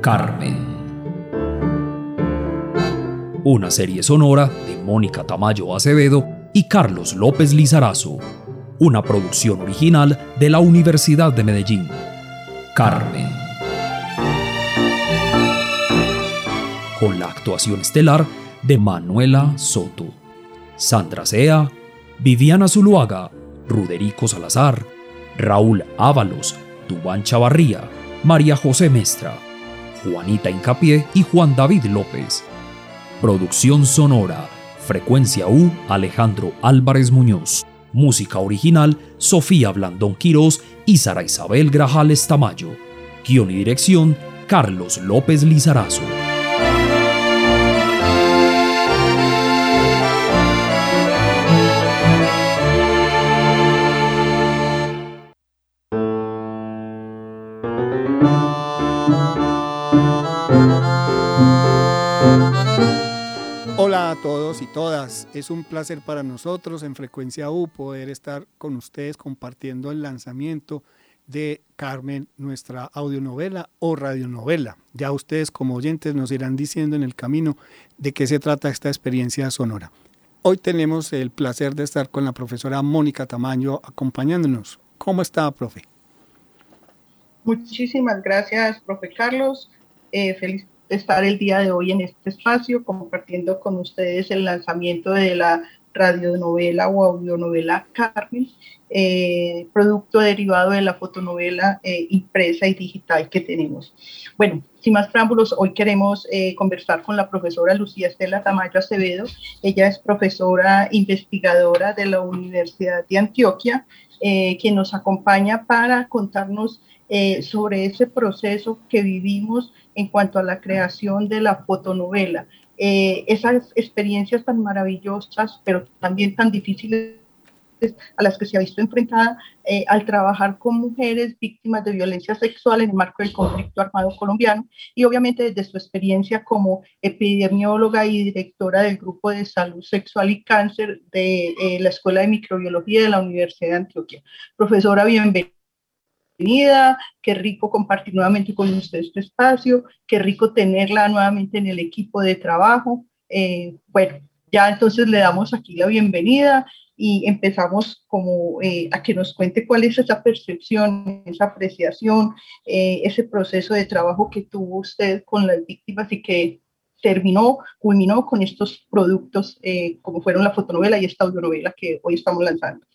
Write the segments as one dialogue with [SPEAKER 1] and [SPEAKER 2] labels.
[SPEAKER 1] Carmen. Una serie sonora de Mónica Tamayo Acevedo y Carlos López Lizarazo. Una producción original de la Universidad de Medellín. Carmen. Con la actuación estelar de Manuela Soto, Sandra Sea, Viviana Zuluaga, Ruderico Salazar, Raúl Ábalos, Dubán Chavarría, María José Mestra. Juanita Incapié y Juan David López. Producción sonora, Frecuencia U, Alejandro Álvarez Muñoz. Música original, Sofía Blandón Quirós y Sara Isabel Grajales Tamayo. Guión y dirección, Carlos López Lizarazo.
[SPEAKER 2] Es un placer para nosotros en Frecuencia U poder estar con ustedes compartiendo el lanzamiento de Carmen, nuestra audionovela o radionovela. Ya ustedes como oyentes nos irán diciendo en el camino de qué se trata esta experiencia sonora. Hoy tenemos el placer de estar con la profesora Mónica Tamaño acompañándonos. ¿Cómo está, profe?
[SPEAKER 3] Muchísimas gracias, profe Carlos. Eh, feliz estar el día de hoy en este espacio compartiendo con ustedes el lanzamiento de la radionovela o audionovela Carmen, eh, producto derivado de la fotonovela eh, impresa y digital que tenemos. Bueno, sin más preámbulos, hoy queremos eh, conversar con la profesora Lucía Estela Tamayo Acevedo. Ella es profesora investigadora de la Universidad de Antioquia, quien nos acompaña para contarnos sobre ese proceso que vivimos en cuanto a la creación de la fotonovela. Eh, esas experiencias tan maravillosas, pero también tan difíciles a las que se ha visto enfrentada eh, al trabajar con mujeres víctimas de violencia sexual en el marco del conflicto armado colombiano y obviamente desde su experiencia como epidemióloga y directora del grupo de salud sexual y cáncer de eh, la Escuela de Microbiología de la Universidad de Antioquia. Profesora, bienvenida bienvenida, qué rico compartir nuevamente con usted este espacio, qué rico tenerla nuevamente en el equipo de trabajo. Eh, bueno, ya entonces le damos aquí la bienvenida y empezamos como eh, a que nos cuente cuál es esa percepción, esa apreciación, eh, ese proceso de trabajo que tuvo usted con las víctimas y que terminó, culminó con estos productos como fueron la fotonovela y esta audionovela que hoy estamos lanzando.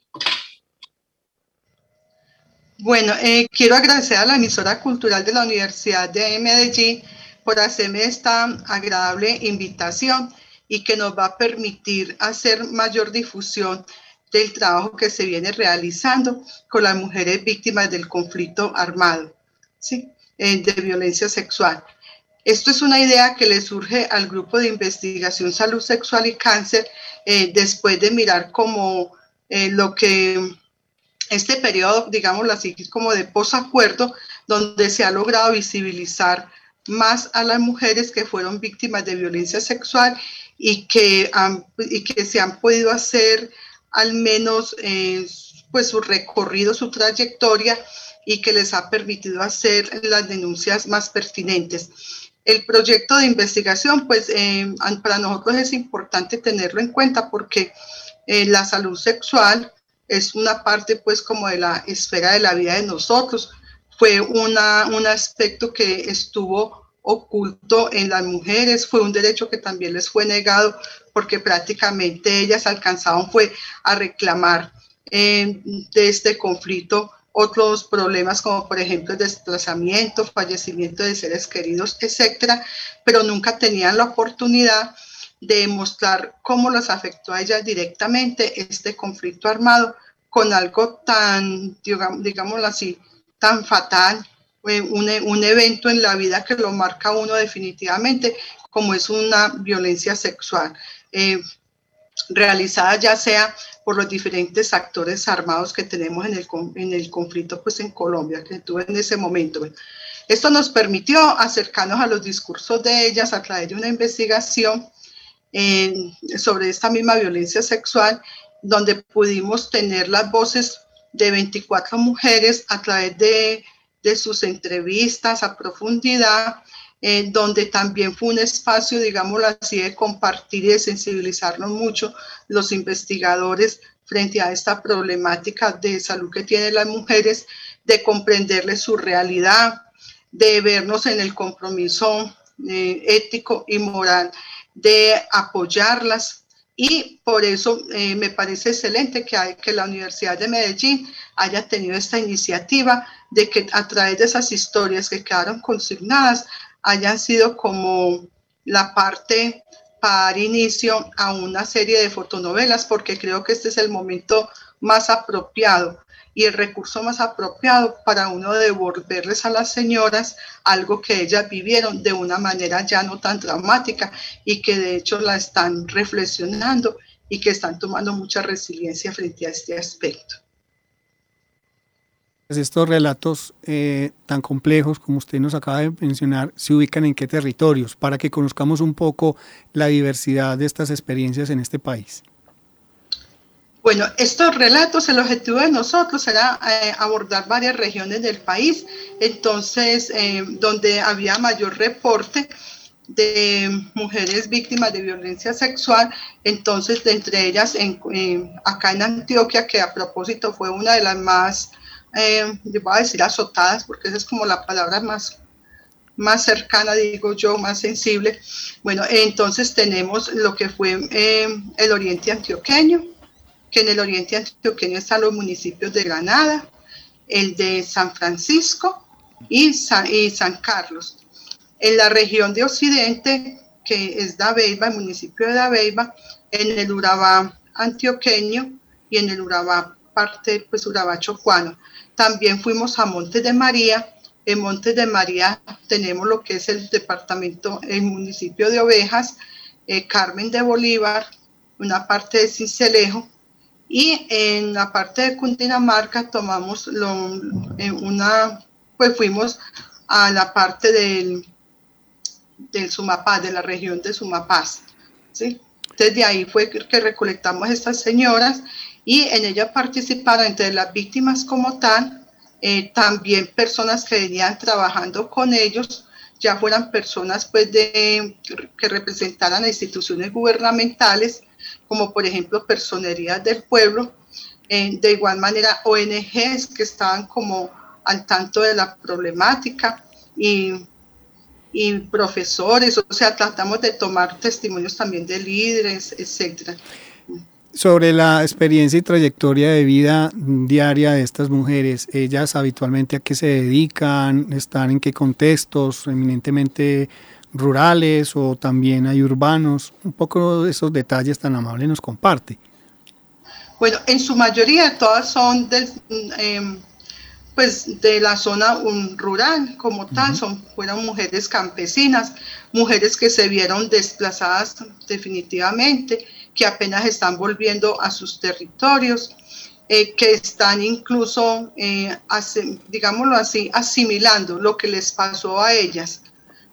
[SPEAKER 4] Bueno, eh, quiero agradecer a la emisora cultural de la Universidad de Medellín por hacerme esta agradable invitación y que nos va a permitir hacer mayor difusión del trabajo que se viene realizando con las mujeres víctimas del conflicto armado, ¿sí? Eh, de violencia sexual. Esto es una idea que le surge al grupo de investigación salud sexual y cáncer eh, después de mirar como lo que este periodo, digámoslo así, como de posacuerdo, donde se ha logrado visibilizar más a las mujeres que fueron víctimas de violencia sexual y que, y que se han podido hacer al menos eh, pues su recorrido, su trayectoria y que les ha permitido hacer las denuncias más pertinentes. El proyecto de investigación, pues eh, para nosotros es importante tenerlo en cuenta porque eh, la salud sexual es una parte pues como de la esfera de la vida de nosotros. Fue una, un aspecto que estuvo oculto en las mujeres, fue un derecho que también les fue negado porque prácticamente ellas alcanzaban fue a reclamar eh, de este conflicto otros problemas como por ejemplo el desplazamiento, fallecimiento de seres queridos, etcétera, pero nunca tenían la oportunidad de mostrar cómo las afectó a ellas directamente este conflicto armado con algo tan, digámoslo así, tan fatal, un, un, evento en la vida que lo marca uno definitivamente, como es una violencia sexual. Eh, realizada ya sea por los diferentes actores armados que tenemos en el, en el conflicto pues en Colombia, que tuve en ese momento. Esto nos permitió acercarnos a los discursos de ellas a través de una investigación eh, sobre esta misma violencia sexual, donde pudimos tener las voces de 24 mujeres a través de, de sus entrevistas a profundidad, eh, donde también fue un espacio, digámoslo así, de compartir y de sensibilizarnos mucho los investigadores frente a esta problemática de salud que tienen las mujeres, de comprenderles su realidad, de vernos en el compromiso eh, ético y moral de apoyarlas. Y por eso eh, me parece excelente que, hay, que la Universidad de Medellín haya tenido esta iniciativa de que a través de esas historias que quedaron consignadas hayan sido como la parte para dar inicio a una serie de fotonovelas, porque creo que este es el momento más apropiado y el recurso más apropiado para uno devolverles a las señoras algo que ellas vivieron de una manera ya no tan dramática y que de hecho la están reflexionando y que están tomando mucha resiliencia frente a este aspecto.
[SPEAKER 2] Pues estos relatos eh, tan complejos como usted nos acaba de mencionar se ubican en qué territorios para que conozcamos un poco la diversidad de estas experiencias en este país.
[SPEAKER 4] Bueno, estos relatos, el objetivo de nosotros era eh, abordar varias regiones del país, entonces, eh, donde había mayor reporte de mujeres víctimas de violencia sexual, entonces, entre ellas, acá en Antioquia, que a propósito fue una de las más eh, yo voy a decir azotadas, porque esa es como la palabra más, más cercana, digo yo, más sensible. Bueno, entonces tenemos lo que fue eh, el oriente antioqueño, que en el oriente antioqueño están los municipios de Granada, el de San Francisco y San, y San Carlos. En la región de Occidente, que es Dabeiba, el municipio de Dabeiba, en el Urabá antioqueño y en el Urabá parte, pues Urabá chocuano. También fuimos a Montes de María. En Montes de María tenemos lo que es el departamento, el municipio de Ovejas, eh, Carmen de Bolívar, una parte de Cincelejo. Y en la parte de Cundinamarca tomamos lo, eh, una, pues fuimos a la parte del, del Sumapaz, de la región de Sumapaz. ¿sí? Desde ahí fue que recolectamos estas señoras y en ella participaron entre las víctimas como tal, eh, también personas que venían trabajando con ellos, ya fueran personas pues que representaran instituciones gubernamentales, como por ejemplo personerías del pueblo, eh, de igual manera ONGs que estaban como al tanto de la problemática y, y profesores, o sea, tratamos de tomar testimonios también de líderes, etcétera
[SPEAKER 2] sobre la experiencia y trayectoria de vida diaria de estas mujeres. Ellas habitualmente a qué se dedican, están en qué contextos, eminentemente rurales o también hay urbanos. Un poco de esos detalles tan amables nos comparte.
[SPEAKER 4] Bueno, en su mayoría todas son del, em, pues de la zona rural como tal, son, fueron mujeres campesinas, mujeres que se vieron desplazadas definitivamente que apenas están volviendo a sus territorios, eh, que están incluso, eh, digámoslo así, asimilando lo que les pasó a ellas.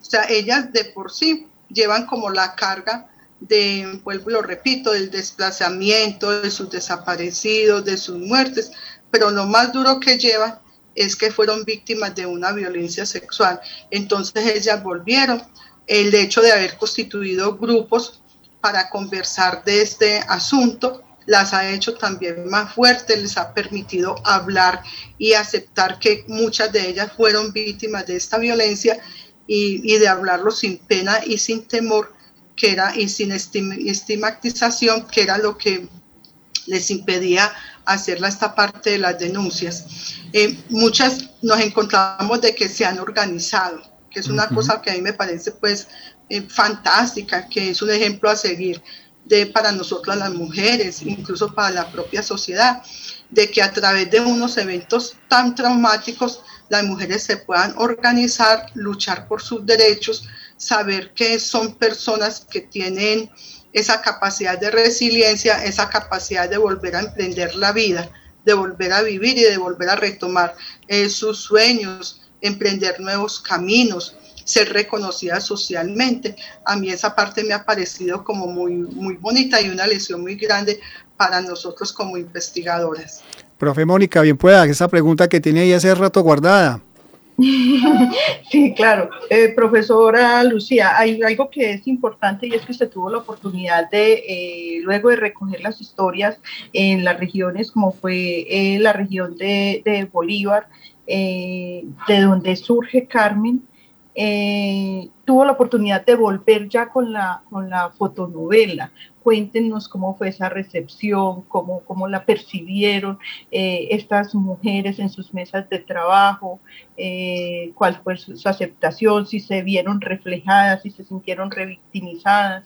[SPEAKER 4] O sea, ellas de por sí llevan como la carga de, vuelvo lo repito, del desplazamiento, de sus desaparecidos, de sus muertes, pero lo más duro que llevan es que fueron víctimas de una violencia sexual. Entonces ellas volvieron. El hecho de haber constituido grupos para conversar de este asunto, las ha hecho también más fuertes, les ha permitido hablar y aceptar que muchas de ellas fueron víctimas de esta violencia y, de hablarlo sin pena y sin temor, que era y sin estigmatización, que era lo que les impedía hacer esta parte de las denuncias. Eh, muchas nos encontramos de que se han organizado, que es una cosa que a mí me parece pues eh, fantástica, que es un ejemplo a seguir de, para nosotras las mujeres, incluso para la propia sociedad, de que a través de unos eventos tan traumáticos las mujeres se puedan organizar, luchar por sus derechos, saber que son personas que tienen esa capacidad de resiliencia, esa capacidad de volver a emprender la vida, de volver a vivir y de volver a retomar eh, sus sueños, emprender nuevos caminos, ser reconocida socialmente. A mí esa parte me ha parecido como muy, muy bonita y una lección muy grande para nosotros como investigadoras.
[SPEAKER 2] Profe Mónica, bien pueda, esa pregunta que tiene ahí hace rato guardada.
[SPEAKER 3] Sí, claro. Eh, profesora Lucía, hay algo que es importante y es que usted tuvo la oportunidad de, eh, luego de recoger las historias en las regiones como fue eh, la región de, de Bolívar, de donde surge Carmen, eh, tuvo la oportunidad de volver ya con la, con la fotonovela. Cuéntenos cómo fue esa recepción, cómo, cómo la percibieron eh, estas mujeres en sus mesas de trabajo, eh, cuál fue su, aceptación, si se vieron reflejadas, si se sintieron revictimizadas.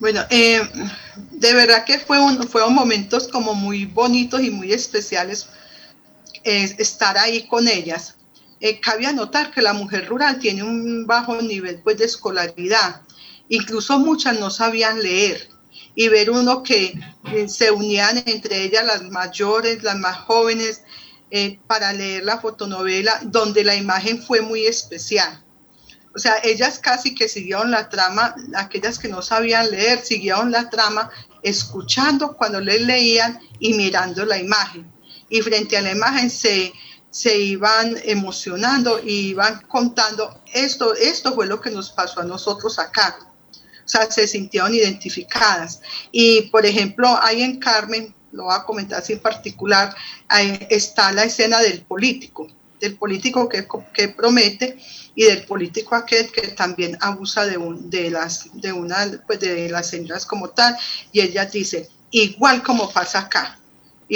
[SPEAKER 4] Bueno, de verdad que fue un, fueron momentos como muy bonitos y muy especiales estar ahí con ellas eh, cabe anotar que la mujer rural tiene un bajo nivel pues, de escolaridad. Incluso muchas no sabían leer. Y ver uno que se unían entre ellas las mayores, las más jóvenes, eh, para leer la fotonovela, donde la imagen fue muy especial. O sea, ellas casi que siguieron la trama, aquellas que no sabían leer, siguieron la trama escuchando cuando les leían y mirando la imagen. Y frente a la imagen se, se iban emocionando y iban contando, esto, esto fue lo que nos pasó a nosotros acá. O sea, se sintieron identificadas. Y, por ejemplo, ahí en Carmen, lo voy a comentar así en particular, está la escena del político, del político que, que promete y del político aquel que también abusa de, un, de, las, de, una, pues de las señoras como tal. Y ella dice, igual como pasa acá,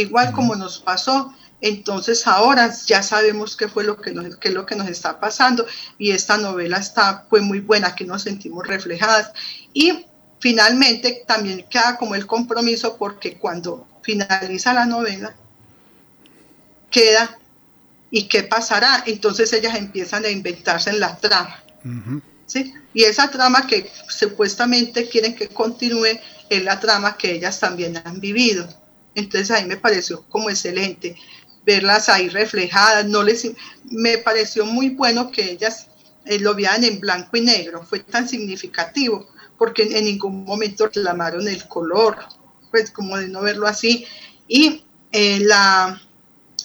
[SPEAKER 4] igual como nos pasó, entonces ahora ya sabemos qué fue lo que nos, qué es lo que nos está pasando y esta novela está fue muy buena, que nos sentimos reflejadas. Y finalmente también queda como el compromiso porque cuando finaliza la novela, queda y qué pasará, entonces ellas empiezan a inventarse en la trama. ¿sí? Y esa trama que supuestamente quieren que continúe es la trama que ellas también han vivido. Entonces ahí me pareció como excelente verlas ahí reflejadas. No les, me pareció muy bueno que ellas eh, lo vieran en blanco y negro. Fue tan significativo porque en, ningún momento reclamaron el color, pues como de no verlo así. Y eh, la,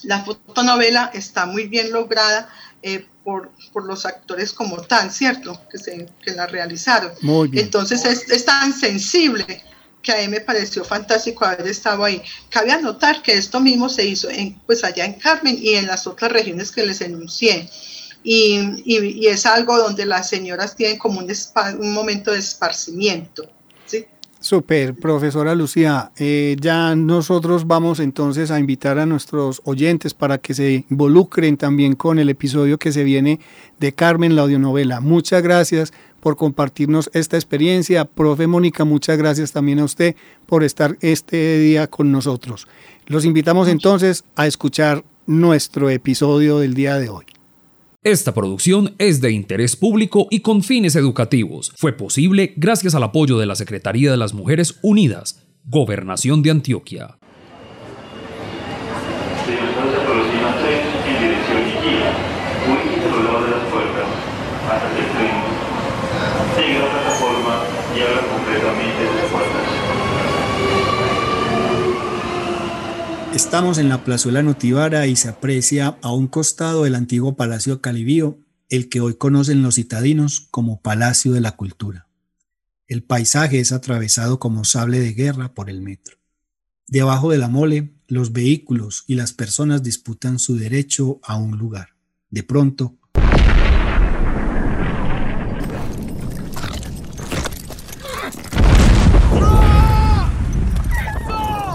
[SPEAKER 4] la fotonovela está muy bien lograda. Eh, por, por, los actores como tal, ¿cierto? Que, se, que la realizaron. Muy bien. Entonces es, es tan sensible que a mí me pareció fantástico haber estado ahí. Cabe anotar que esto mismo se hizo en, pues allá en Carmen y en las otras regiones que les enuncié. Y, y, es algo donde las señoras tienen como un, un momento de esparcimiento. ¿sí?
[SPEAKER 2] Super, profesora Lucía. Eh, ya nosotros vamos entonces a invitar a nuestros oyentes para que se involucren también con el episodio que se viene de Carmen, la audionovela. Muchas gracias por compartirnos esta experiencia. Profe Mónica, muchas gracias también a usted por estar este día con nosotros. Los invitamos entonces a escuchar nuestro episodio del día de hoy.
[SPEAKER 1] Esta producción es de interés público y con fines educativos. Fue posible gracias al apoyo de la Secretaría de las Mujeres Unidas, Gobernación de Antioquia.
[SPEAKER 2] Estamos en la plazuela Notivara y se aprecia a un costado del antiguo Palacio Calibío, el que hoy conocen los citadinos como Palacio de la Cultura. El paisaje es atravesado como sable de guerra por el metro. Debajo de la mole, los vehículos y las personas disputan su derecho a un lugar. De pronto,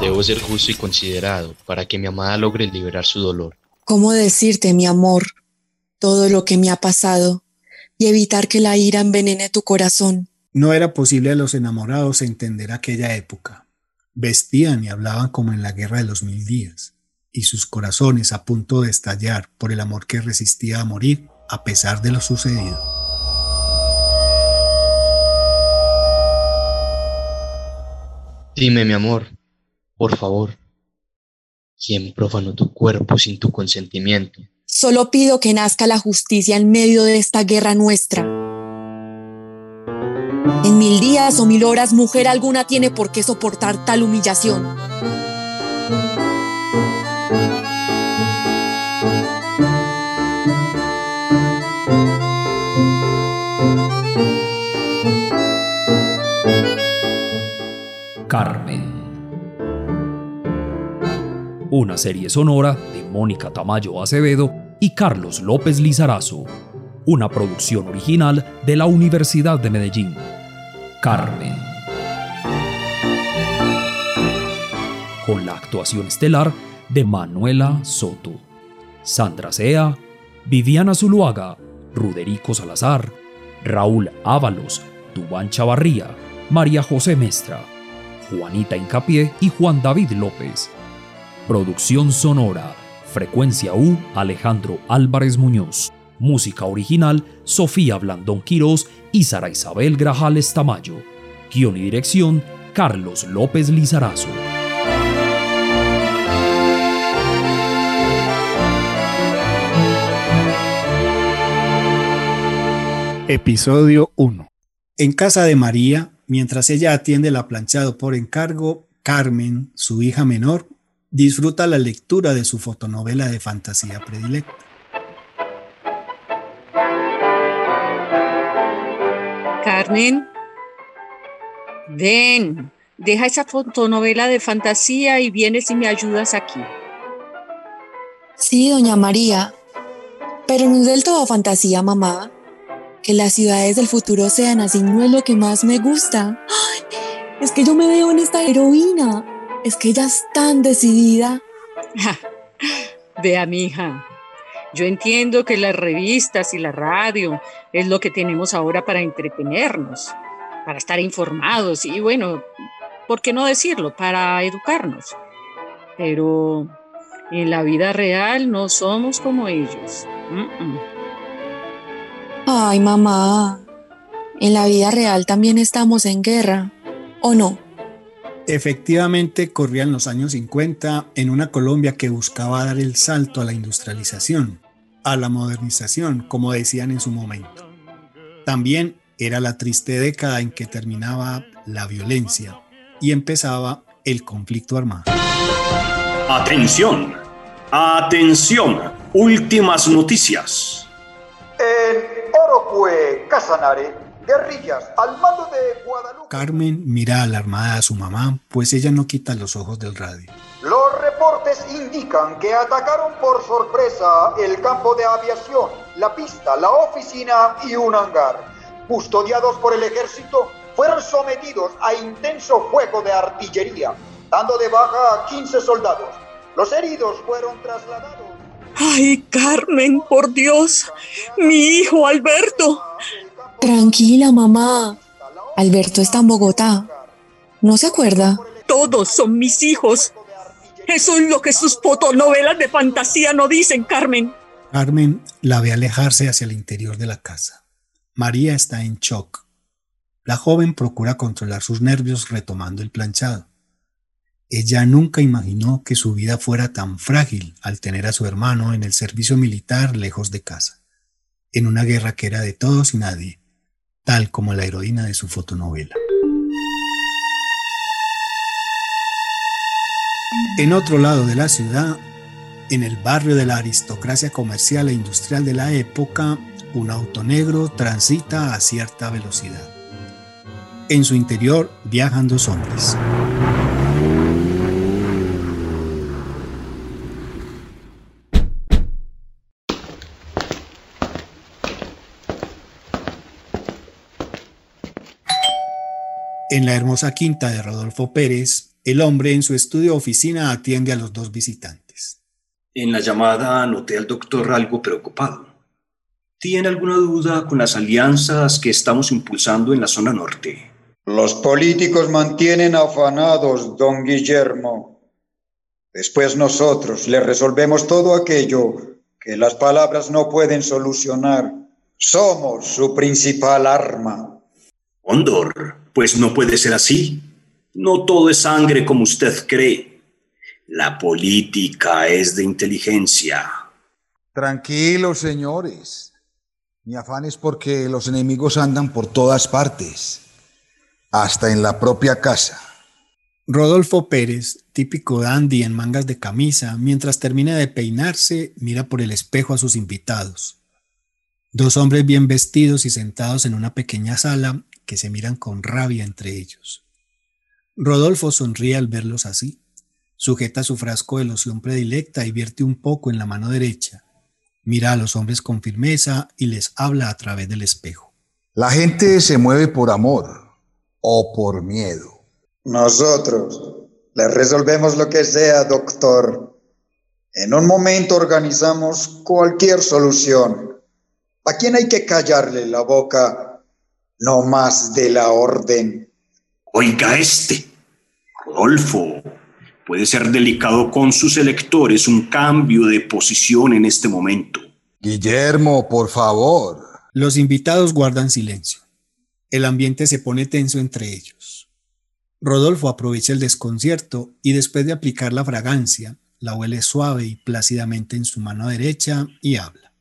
[SPEAKER 5] Debo ser justo y considerado para que mi amada logre liberar su dolor.
[SPEAKER 6] ¿Cómo decirte, mi amor, todo lo que me ha pasado y evitar que la ira envenene tu corazón?
[SPEAKER 2] No era posible a los enamorados entender aquella época. Vestían y hablaban como en la guerra de los mil días, y sus corazones a punto de estallar por el amor que resistía a morir a pesar de lo sucedido.
[SPEAKER 5] Dime, mi amor, por favor, ¿quién profanó tu cuerpo sin tu consentimiento?
[SPEAKER 6] Solo pido que nazca la justicia en medio de esta guerra nuestra. En mil días o mil horas mujer alguna tiene por qué soportar tal humillación.
[SPEAKER 1] Carmen. Una serie sonora de Mónica Tamayo Acevedo y Carlos López Lizarazo. Una producción original de la Universidad de Medellín. Carmen. Con la actuación estelar de Manuela Soto, Sandra Sea, Viviana Zuluaga, Ruderico Salazar, Raúl Ábalos, Dubán Chavarría, María José Mestra, Juanita Incapié y Juan David López. Producción sonora, Frecuencia U, Alejandro Álvarez Muñoz. Música original, Sofía Blandón Quirós y Sara Isabel Grajales Tamayo. Guión y dirección, Carlos López Lizarazo.
[SPEAKER 2] Episodio 1. En casa de María, mientras ella atiende la planchado por encargo, Carmen, su hija menor, disfruta la lectura de su fotonovela de fantasía predilecta.
[SPEAKER 7] Carmen, ven, deja esa fotonovela de fantasía y vienes y me ayudas aquí.
[SPEAKER 6] Sí, doña María, pero no es del todo fantasía, mamá. Que las ciudades del futuro sean así no es lo que más me gusta. ¡Ay! Es que yo me veo en esta heroína. Es que ella es tan decidida.
[SPEAKER 7] Vea, mi hija. Yo entiendo que las revistas y la radio es lo que tenemos ahora para entretenernos, para estar informados y bueno, ¿por qué no decirlo? Para educarnos. Pero en la vida real no somos como ellos. Mm, mm.
[SPEAKER 6] Ay, mamá. En la vida real también estamos en guerra. ¿O no?
[SPEAKER 2] Efectivamente, corrían los años 50 en una Colombia que buscaba dar el salto a la industrialización, a la modernización, como decían en su momento. También era la triste década en que terminaba la violencia y empezaba el conflicto armado.
[SPEAKER 8] Atención, atención, últimas noticias.
[SPEAKER 9] En Orocue, Casanare, guerrillas al mando de Guadalupe.
[SPEAKER 2] Carmen mira alarmada a su mamá, pues ella no quita los ojos del radio.
[SPEAKER 9] Los reportes indican que atacaron por sorpresa el campo de aviación, la pista, la oficina y un hangar. Custodiados por el ejército, fueron sometidos a intenso fuego de artillería, dando de baja a 15 soldados. Los heridos fueron trasladados.
[SPEAKER 7] Ay, Carmen, por Dios, mi hijo Alberto.
[SPEAKER 6] Tranquila, mamá. Alberto está en Bogotá. ¿No se acuerda?
[SPEAKER 7] Todos son mis hijos. Eso es lo que sus fotonovelas de fantasía no dicen, Carmen.
[SPEAKER 2] Carmen la ve alejarse hacia el interior de la casa. María está en shock. La joven procura controlar sus nervios retomando el planchado. Ella nunca imaginó que su vida fuera tan frágil al tener a su hermano en el servicio militar lejos de casa, en una guerra que era de todos y nadie, tal como la heroína de su fotonovela. En otro lado de la ciudad, en el barrio de la aristocracia comercial e industrial de la época, un auto negro transita a cierta velocidad. En su interior viajan dos hombres. En la hermosa quinta de Rodolfo Pérez, el hombre en su estudio oficina atiende a los dos visitantes.
[SPEAKER 8] En la llamada noté al doctor algo preocupado. ¿Tiene alguna duda con las alianzas que estamos impulsando en la zona norte?
[SPEAKER 9] Los políticos mantienen afanados, don Guillermo. Después nosotros le resolvemos todo aquello que las palabras no pueden solucionar. Somos su principal arma.
[SPEAKER 8] Cóndor, pues no puede ser así. No todo es sangre como usted cree. La política es de inteligencia.
[SPEAKER 10] Tranquilos, señores. Mi afán es porque los enemigos andan por todas partes, hasta en la propia casa.
[SPEAKER 2] Rodolfo Pérez, típico dandy en mangas de camisa, mientras termina de peinarse, mira por el espejo a sus invitados. Dos hombres bien vestidos y sentados en una pequeña sala que se miran con rabia entre ellos. Rodolfo sonríe al verlos así. Sujeta su frasco de loción predilecta y vierte un poco en la mano derecha. Mira a los hombres con firmeza y les habla a través del espejo.
[SPEAKER 10] La gente se mueve por amor o por miedo.
[SPEAKER 9] Nosotros le resolvemos lo que sea, doctor. En un momento organizamos cualquier solución. ¿A quién hay que callarle la boca? No más de la orden.
[SPEAKER 8] Oiga este. Rodolfo, puede ser delicado con sus electores un cambio de posición en este momento.
[SPEAKER 10] Guillermo, por favor.
[SPEAKER 2] Los invitados guardan silencio. El ambiente se pone tenso entre ellos. Rodolfo aprovecha el desconcierto y después de aplicar la fragancia, la huele suave y plácidamente en su mano derecha y habla.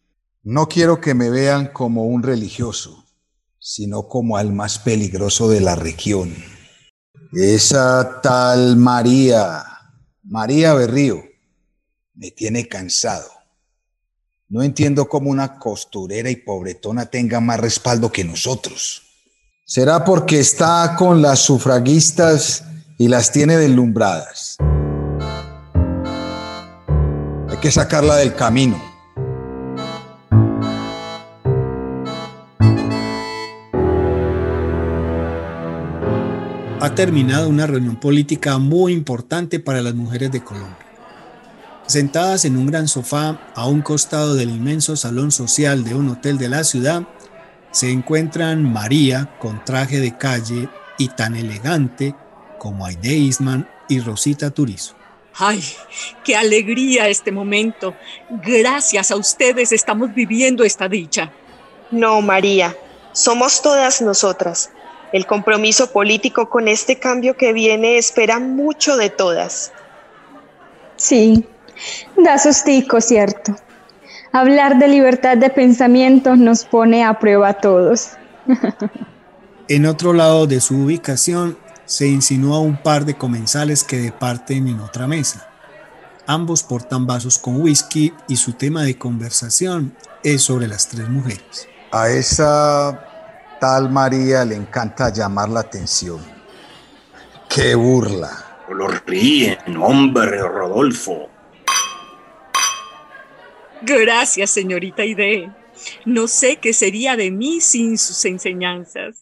[SPEAKER 10] No quiero que me vean como un religioso, sino como al más peligroso de la región. Esa tal María, María Berrío, me tiene cansado. No entiendo cómo una costurera y pobretona tenga más respaldo que nosotros. ¿Será porque está con las sufragistas y las tiene deslumbradas? Hay que sacarla del camino.
[SPEAKER 2] Ha terminado una reunión política muy importante para las mujeres de Colombia. Sentadas en un gran sofá a un costado del inmenso salón social de un hotel de la ciudad, se encuentran María con traje de calle y tan elegante como Aide Isman y Rosita Turizo.
[SPEAKER 7] ¡Ay, qué alegría este momento! Gracias a ustedes estamos viviendo esta dicha.
[SPEAKER 11] No, María, somos todas nosotras. El compromiso político con este cambio que viene espera mucho de todas.
[SPEAKER 12] Sí, da sustico, cierto. Hablar de libertad de pensamiento nos pone a prueba a todos.
[SPEAKER 2] en otro lado de su ubicación se insinúa un par de comensales que departen en otra mesa. Ambos portan vasos con whisky y su tema de conversación es sobre las tres mujeres.
[SPEAKER 10] A esa tal María le encanta llamar la atención. ¡Qué burla!
[SPEAKER 8] Lo ríen, hombre, Rodolfo.
[SPEAKER 7] Gracias, señorita Ide. No sé qué sería de mí sin sus enseñanzas.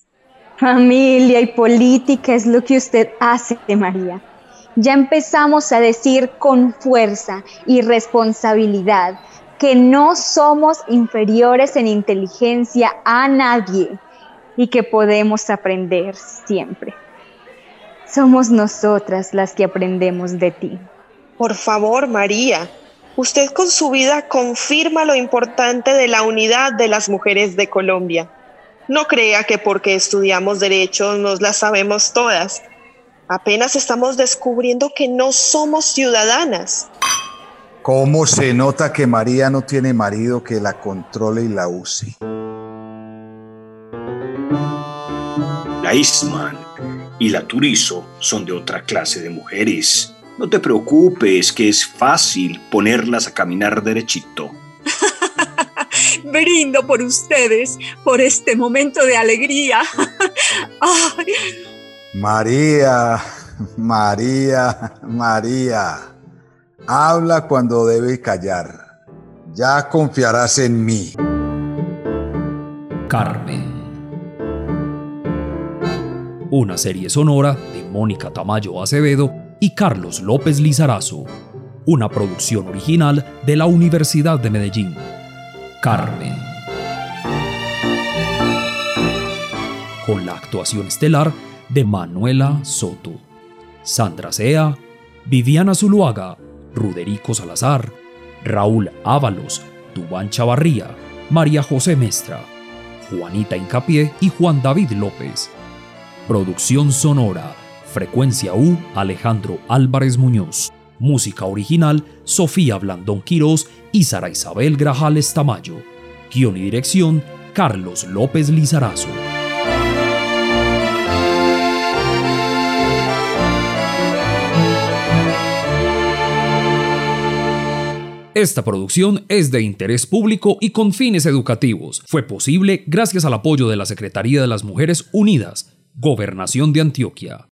[SPEAKER 12] Familia y política es lo que usted hace, María. Ya empezamos a decir con fuerza y responsabilidad que no somos inferiores en inteligencia a nadie y que podemos aprender siempre. Somos nosotras las que aprendemos de ti.
[SPEAKER 11] Por favor, María, usted con su vida confirma lo importante de la unidad de las mujeres de Colombia. No crea que porque estudiamos derechos nos las sabemos todas. Apenas estamos descubriendo que no somos ciudadanas.
[SPEAKER 10] ¿Cómo se nota que María no tiene marido que la controle y la use?
[SPEAKER 8] La Eastman y la Turizo son de otra clase de mujeres. No te preocupes, que es fácil ponerlas a caminar derechito.
[SPEAKER 7] Brindo por ustedes, por este momento de alegría.
[SPEAKER 10] María, María, María, habla cuando debe callar. Ya confiarás en mí.
[SPEAKER 1] Carmen una serie sonora de Mónica Tamayo Acevedo y Carlos López Lizarazo, una producción original de la Universidad de Medellín. Carmen. Con la actuación estelar de Manuela Soto, Sandra Sea, Viviana Zuluaga, Ruderico Salazar, Raúl Ábalos, Dubán Chavarría, María José Mestra, Juanita Incapié y Juan David López. Producción sonora Frecuencia U, Alejandro Álvarez Muñoz. Música original, Sofía Blandón Quirós y Sara Isabel Grajales Tamayo. Guión y dirección, Carlos López Lizarazo. Esta producción es de interés público y con fines educativos. Fue posible gracias al apoyo de la Secretaría de las Mujeres Unidas, Gobernación de Antioquia.